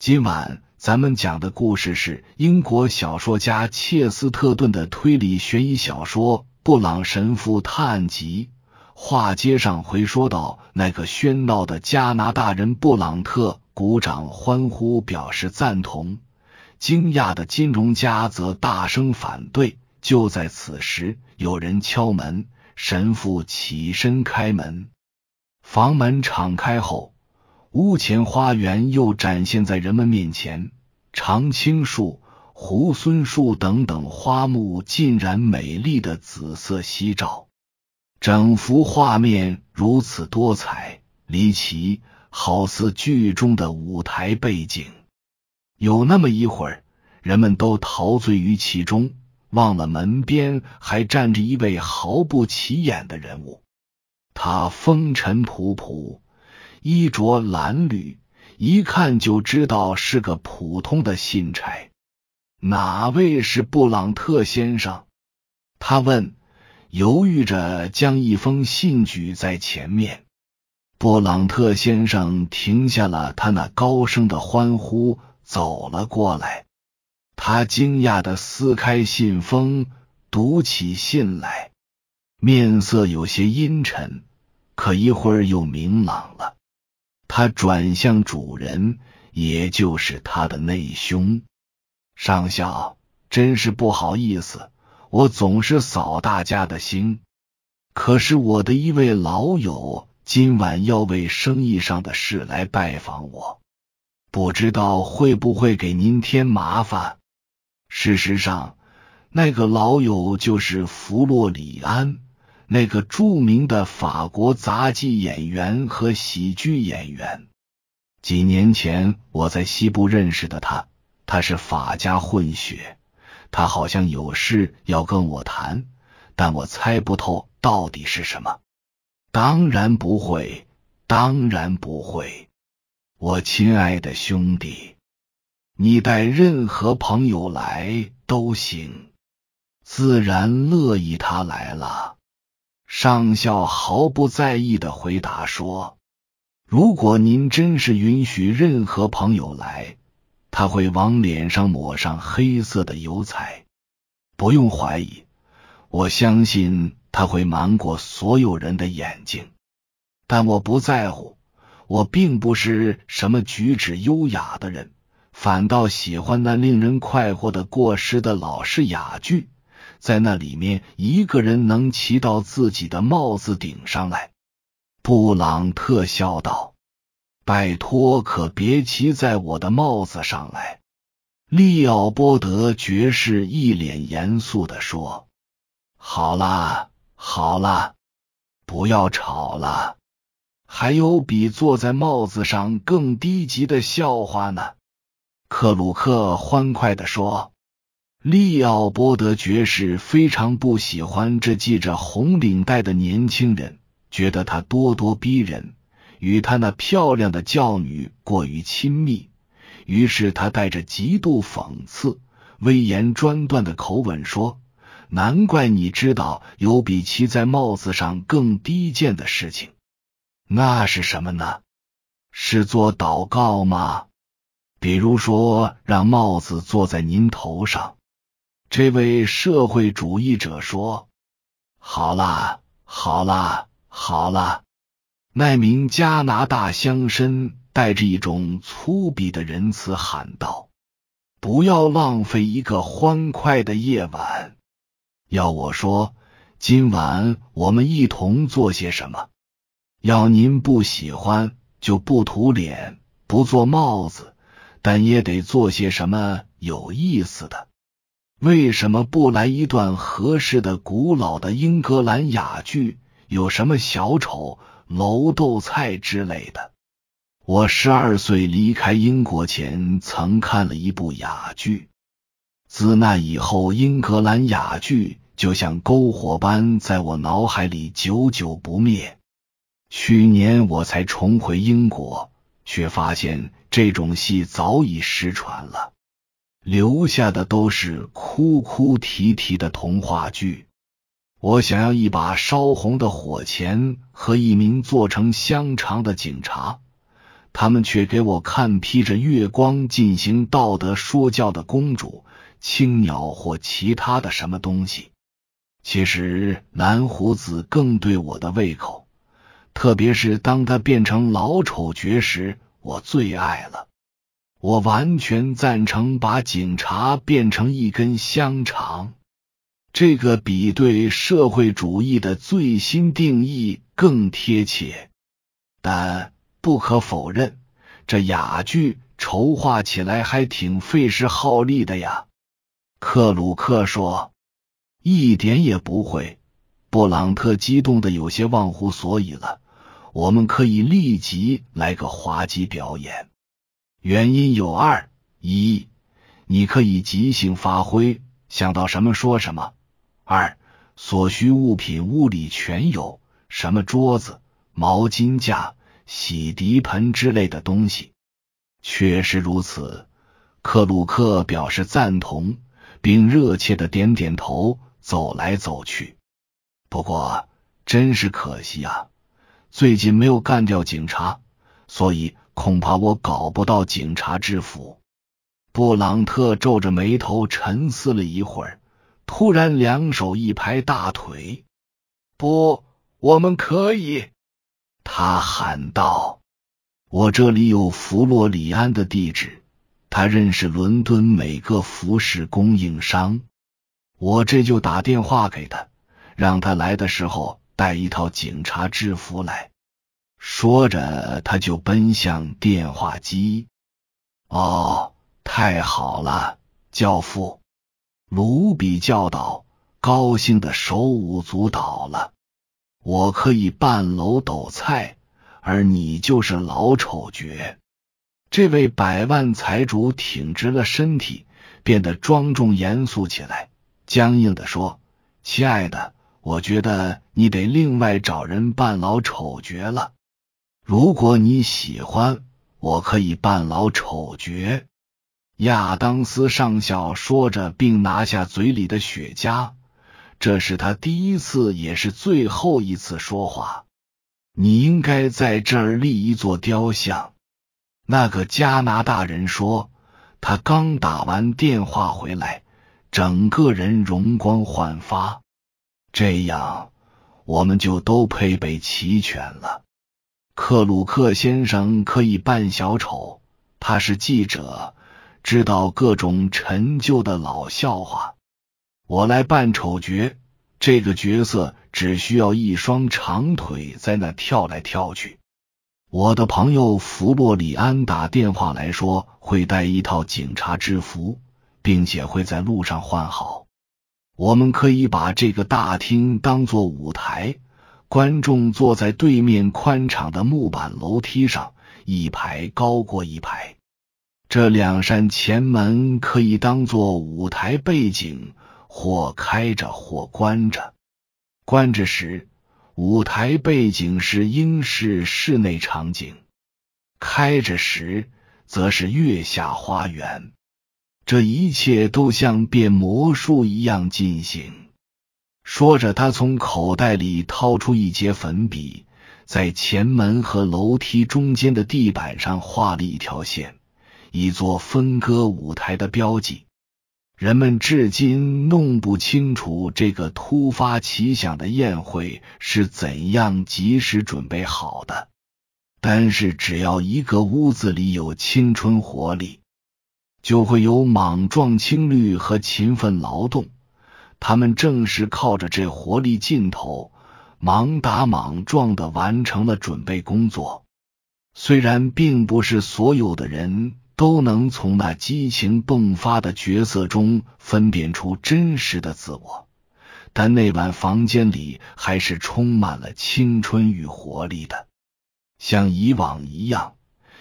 今晚咱们讲的故事是英国小说家切斯特顿的推理悬疑小说《布朗神父探案集》。话接上回，说到那个喧闹的加拿大人布朗特，鼓掌欢呼表示赞同；惊讶的金融家则大声反对。就在此时，有人敲门，神父起身开门，房门敞开后。屋前花园又展现在人们面前，常青树、猢狲树等等花木尽染美丽的紫色夕照。整幅画面如此多彩离奇，好似剧中的舞台背景。有那么一会儿，人们都陶醉于其中，忘了门边还站着一位毫不起眼的人物。他风尘仆仆。衣着褴褛，一看就知道是个普通的信差。哪位是布朗特先生？他问，犹豫着将一封信举在前面。布朗特先生停下了他那高声的欢呼，走了过来。他惊讶的撕开信封，读起信来，面色有些阴沉，可一会儿又明朗了。他转向主人，也就是他的内兄上校，真是不好意思，我总是扫大家的兴。可是我的一位老友今晚要为生意上的事来拜访我，不知道会不会给您添麻烦。事实上，那个老友就是弗洛里安。那个著名的法国杂技演员和喜剧演员，几年前我在西部认识的他，他是法家混血，他好像有事要跟我谈，但我猜不透到底是什么。当然不会，当然不会，我亲爱的兄弟，你带任何朋友来都行，自然乐意他来了。上校毫不在意的回答说：“如果您真是允许任何朋友来，他会往脸上抹上黑色的油彩。不用怀疑，我相信他会瞒过所有人的眼睛。但我不在乎，我并不是什么举止优雅的人，反倒喜欢那令人快活的过时的老式哑剧。”在那里面，一个人能骑到自己的帽子顶上来。布朗特笑道：“拜托，可别骑在我的帽子上来。”利奥波德爵士一脸严肃的说：“好啦，好啦，不要吵了。还有比坐在帽子上更低级的笑话呢。”克鲁克欢快的说。利奥波德爵士非常不喜欢这系着红领带的年轻人，觉得他咄咄逼人，与他那漂亮的教女过于亲密。于是他带着极度讽刺、威严专断的口吻说：“难怪你知道有比骑在帽子上更低贱的事情。那是什么呢？是做祷告吗？比如说，让帽子坐在您头上。”这位社会主义者说：“好啦，好啦，好啦。”那名加拿大乡绅带着一种粗鄙的仁慈喊道：“不要浪费一个欢快的夜晚。要我说，今晚我们一同做些什么？要您不喜欢，就不涂脸，不做帽子，但也得做些什么有意思的。”为什么不来一段合适的古老的英格兰哑剧？有什么小丑、楼豆菜之类的？我十二岁离开英国前曾看了一部哑剧，自那以后，英格兰哑剧就像篝火般在我脑海里久久不灭。去年我才重回英国，却发现这种戏早已失传了。留下的都是哭哭啼啼的童话剧。我想要一把烧红的火钳和一名做成香肠的警察，他们却给我看披着月光进行道德说教的公主、青鸟或其他的什么东西。其实蓝胡子更对我的胃口，特别是当他变成老丑角时，我最爱了。我完全赞成把警察变成一根香肠，这个比对社会主义的最新定义更贴切。但不可否认，这哑剧筹划起来还挺费时耗力的呀。克鲁克说：“一点也不会。”布朗特激动的有些忘乎所以了。我们可以立即来个滑稽表演。原因有二：一，你可以即兴发挥，想到什么说什么；二，所需物品屋里全有，什么桌子、毛巾架。洗涤盆之类的东西，确实如此。克鲁克表示赞同，并热切的点点头，走来走去。不过，真是可惜啊，最近没有干掉警察，所以恐怕我搞不到警察制服。布朗特皱着眉头沉思了一会儿，突然两手一拍大腿：“不，我们可以。”他喊道：“我这里有弗洛里安的地址，他认识伦敦每个服饰供应商。我这就打电话给他，让他来的时候带一套警察制服来。”说着，他就奔向电话机。“哦，太好了，教父！”卢比叫道，高兴的手舞足蹈了。我可以扮楼斗菜，而你就是老丑角。这位百万财主挺直了身体，变得庄重严肃起来，僵硬的说：“亲爱的，我觉得你得另外找人扮老丑角了。如果你喜欢，我可以扮老丑角。”亚当斯上校说着，并拿下嘴里的雪茄。这是他第一次，也是最后一次说话。你应该在这儿立一座雕像。那个加拿大人说，他刚打完电话回来，整个人容光焕发。这样，我们就都配备齐全了。克鲁克先生可以扮小丑，他是记者，知道各种陈旧的老笑话。我来扮丑角，这个角色只需要一双长腿在那跳来跳去。我的朋友弗洛里安打电话来说会带一套警察制服，并且会在路上换好。我们可以把这个大厅当做舞台，观众坐在对面宽敞的木板楼梯上，一排高过一排。这两扇前门可以当做舞台背景。或开着，或关着。关着时，舞台背景是英式室内场景；开着时，则是月下花园。这一切都像变魔术一样进行。说着，他从口袋里掏出一截粉笔，在前门和楼梯中间的地板上画了一条线，以做分割舞台的标记。人们至今弄不清楚这个突发奇想的宴会是怎样及时准备好的。但是，只要一个屋子里有青春活力，就会有莽撞青绿和勤奋劳动。他们正是靠着这活力劲头，莽打莽撞的完成了准备工作。虽然并不是所有的人。都能从那激情迸发的角色中分辨出真实的自我，但那晚房间里还是充满了青春与活力的。像以往一样，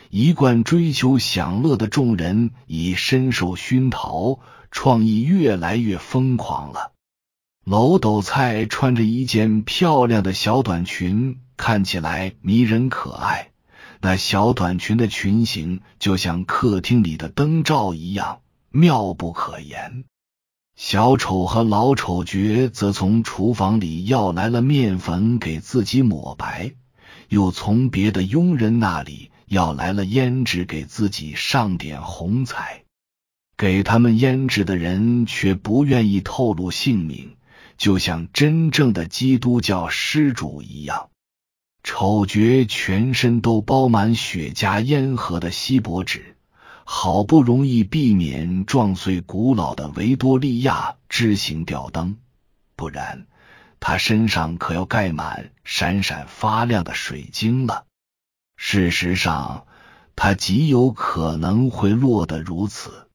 一贯追求享乐的众人已深受熏陶，创意越来越疯狂了。楼斗菜穿着一件漂亮的小短裙，看起来迷人可爱。那小短裙的裙形就像客厅里的灯罩一样妙不可言。小丑和老丑角则从厨房里要来了面粉，给自己抹白，又从别的佣人那里要来了胭脂给自己上点红彩，给他们胭脂的人却不愿意透露姓名，就像真正的基督教施主一样。丑角全身都包满雪茄烟盒的锡箔纸，好不容易避免撞碎古老的维多利亚枝形吊灯，不然他身上可要盖满闪闪发亮的水晶了。事实上，他极有可能会落得如此。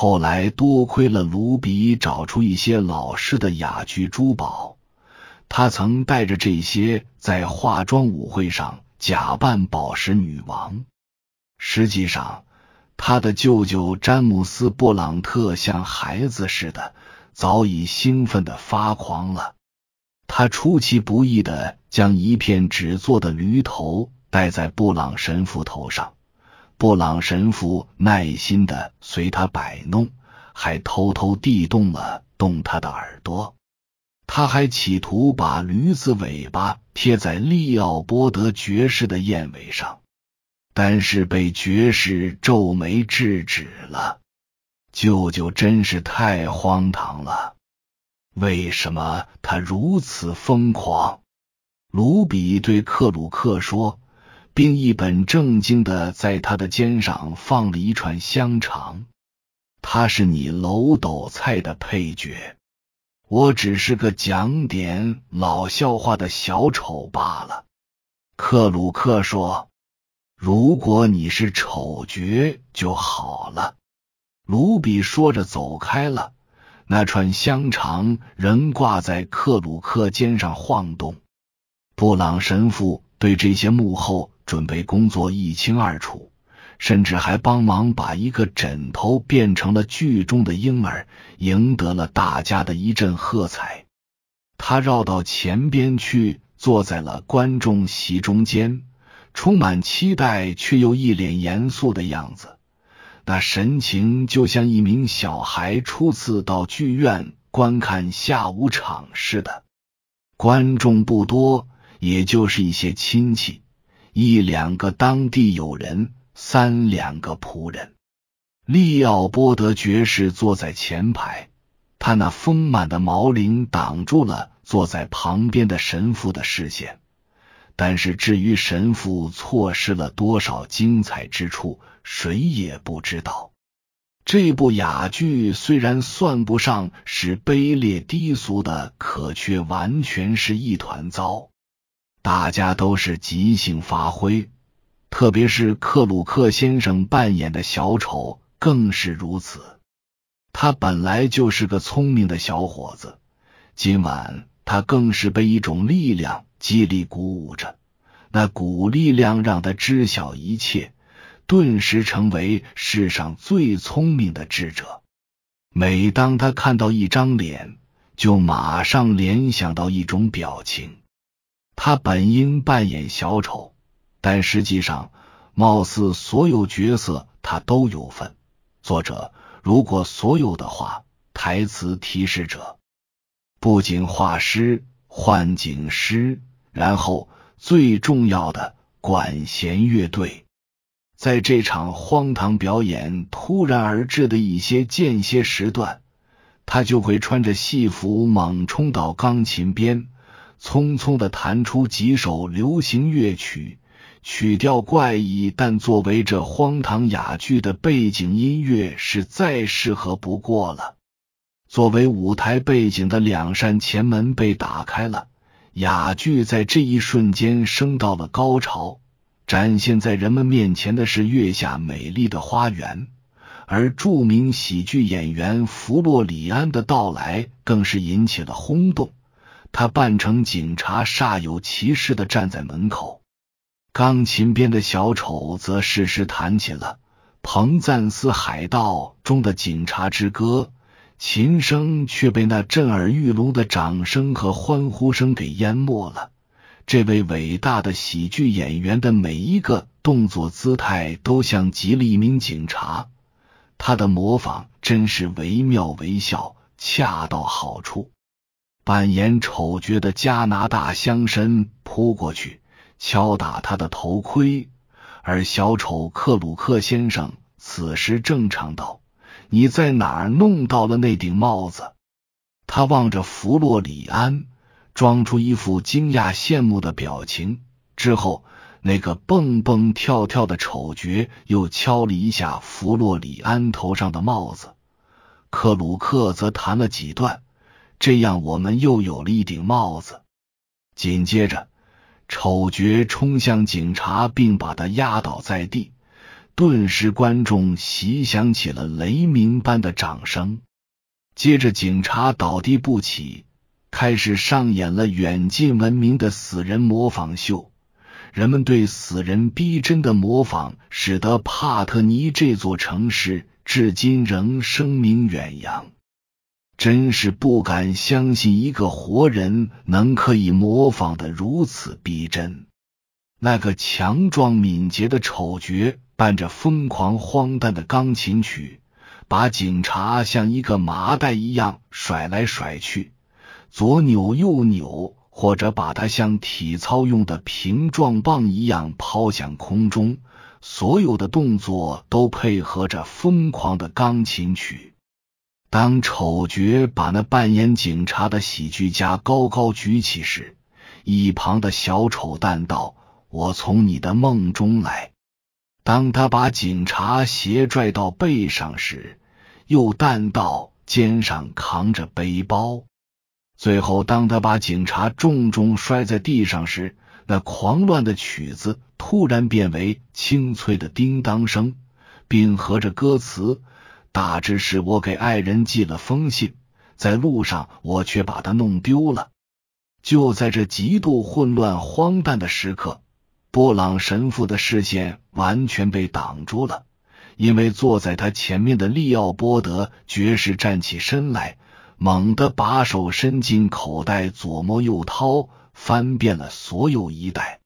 后来多亏了卢比找出一些老式的雅居珠宝。他曾带着这些在化妆舞会上假扮宝石女王。实际上，他的舅舅詹姆斯·布朗特像孩子似的，早已兴奋的发狂了。他出其不意的将一片纸做的驴头戴在布朗神父头上，布朗神父耐心的随他摆弄，还偷偷地动了动他的耳朵。他还企图把驴子尾巴贴在利奥波德爵士的燕尾上，但是被爵士皱眉制止了。舅舅真是太荒唐了！为什么他如此疯狂？卢比对克鲁克说，并一本正经的在他的肩上放了一串香肠。他是你楼斗菜的配角。我只是个讲点老笑话的小丑罢了，克鲁克说：“如果你是丑角就好了。”卢比说着走开了，那串香肠仍挂在克鲁克肩上晃动。布朗神父对这些幕后准备工作一清二楚。甚至还帮忙把一个枕头变成了剧中的婴儿，赢得了大家的一阵喝彩。他绕到前边去，坐在了观众席中间，充满期待却又一脸严肃的样子，那神情就像一名小孩初次到剧院观看下午场似的。观众不多，也就是一些亲戚，一两个当地友人。三两个仆人，利奥波德爵士坐在前排，他那丰满的毛领挡住了坐在旁边的神父的视线。但是至于神父错失了多少精彩之处，谁也不知道。这部哑剧虽然算不上是卑劣低俗的，可却完全是一团糟。大家都是即兴发挥。特别是克鲁克先生扮演的小丑更是如此。他本来就是个聪明的小伙子，今晚他更是被一种力量激励鼓舞着。那股力量让他知晓一切，顿时成为世上最聪明的智者。每当他看到一张脸，就马上联想到一种表情。他本应扮演小丑。但实际上，貌似所有角色他都有份。作者如果所有的话，台词提示者、不仅画师、幻景师，然后最重要的管弦乐队，在这场荒唐表演突然而至的一些间歇时段，他就会穿着戏服猛冲到钢琴边，匆匆的弹出几首流行乐曲。曲调怪异，但作为这荒唐哑剧的背景音乐是再适合不过了。作为舞台背景的两扇前门被打开了，哑剧在这一瞬间升到了高潮。展现在人们面前的是月下美丽的花园，而著名喜剧演员弗洛里安的到来更是引起了轰动。他扮成警察，煞有其事的站在门口。钢琴边的小丑则适时弹起了《彭赞斯海盗》中的警察之歌，琴声却被那震耳欲聋的掌声和欢呼声给淹没了。这位伟大的喜剧演员的每一个动作姿态都像极了一名警察，他的模仿真是惟妙惟肖，恰到好处。扮演丑角的加拿大乡绅扑过去。敲打他的头盔，而小丑克鲁克先生此时正常道：“你在哪儿弄到了那顶帽子？”他望着弗洛里安，装出一副惊讶羡慕的表情。之后，那个蹦蹦跳跳的丑角又敲了一下弗洛里安头上的帽子。克鲁克则弹了几段，这样我们又有了一顶帽子。紧接着，丑角冲向警察，并把他压倒在地。顿时，观众席响起了雷鸣般的掌声。接着，警察倒地不起，开始上演了远近闻名的死人模仿秀。人们对死人逼真的模仿，使得帕特尼这座城市至今仍声名远扬。真是不敢相信，一个活人能可以模仿的如此逼真。那个强壮敏捷的丑角伴着疯狂荒诞的钢琴曲。把警察像一个麻袋一样甩来甩去，左扭右扭，或者把他像体操用的平状棒一样抛向空中，所有的动作都配合着疯狂的钢琴曲。当丑角把那扮演警察的喜剧家高高举起时，一旁的小丑淡道：“我从你的梦中来。”当他把警察斜拽到背上时，又弹道肩上扛着背包。最后，当他把警察重重摔在地上时，那狂乱的曲子突然变为清脆的叮当声，并合着歌词，大致是我给爱人寄了封信，在路上我却把它弄丢了。就在这极度混乱荒诞的时刻。布朗神父的视线完全被挡住了，因为坐在他前面的利奥波德爵士站起身来，猛地把手伸进口袋，左摸右掏，翻遍了所有衣袋，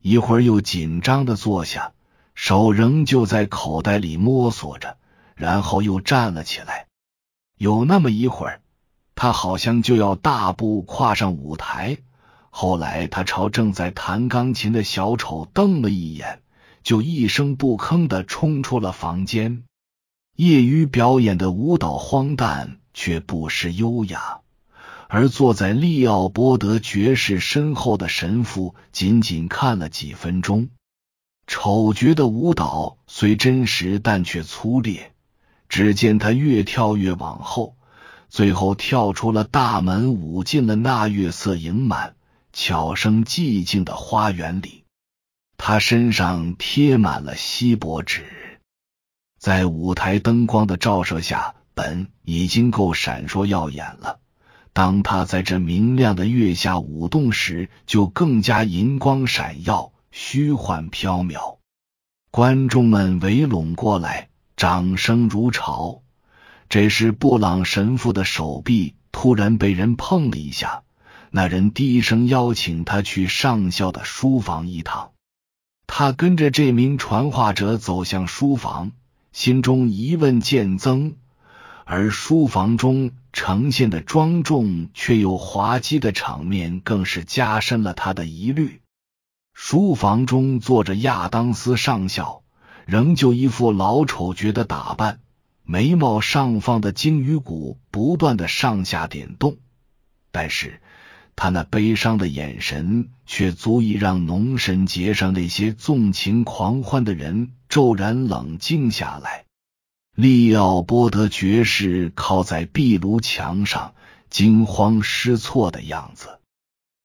一会儿又紧张的坐下，手仍旧在口袋里摸索着，然后又站了起来。有那么一会儿，他好像就要大步跨上舞台。后来，他朝正在弹钢琴的小丑瞪了一眼，就一声不吭的冲出了房间。业余表演的舞蹈荒诞，却不失优雅。而坐在利奥波德爵士身后的神父仅仅看了几分钟。丑角的舞蹈虽真实，但却粗劣。只见他越跳越往后，最后跳出了大门，舞进了那月色盈满。悄声寂静的花园里，他身上贴满了锡箔纸，在舞台灯光的照射下，本已经够闪烁耀眼了。当他在这明亮的月下舞动时，就更加银光闪耀、虚幻缥缈。观众们围拢过来，掌声如潮。这时，布朗神父的手臂突然被人碰了一下。那人低声邀请他去上校的书房一趟。他跟着这名传话者走向书房，心中疑问渐增。而书房中呈现的庄重却又滑稽的场面，更是加深了他的疑虑。书房中坐着亚当斯上校，仍旧一副老丑角的打扮，眉毛上方的鲸鱼骨不断的上下点动，但是。他那悲伤的眼神，却足以让农神节上那些纵情狂欢的人骤然冷静下来。利奥波德爵士靠在壁炉墙上，惊慌失措的样子。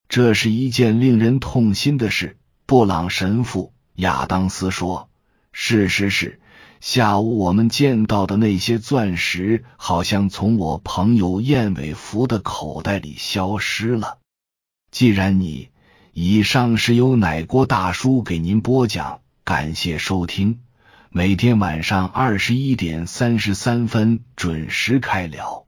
这是一件令人痛心的事。布朗神父亚当斯说：“事实是，下午我们见到的那些钻石，好像从我朋友燕尾服的口袋里消失了。”既然你以上是由奶锅大叔给您播讲，感谢收听，每天晚上二十一点三十三分准时开聊。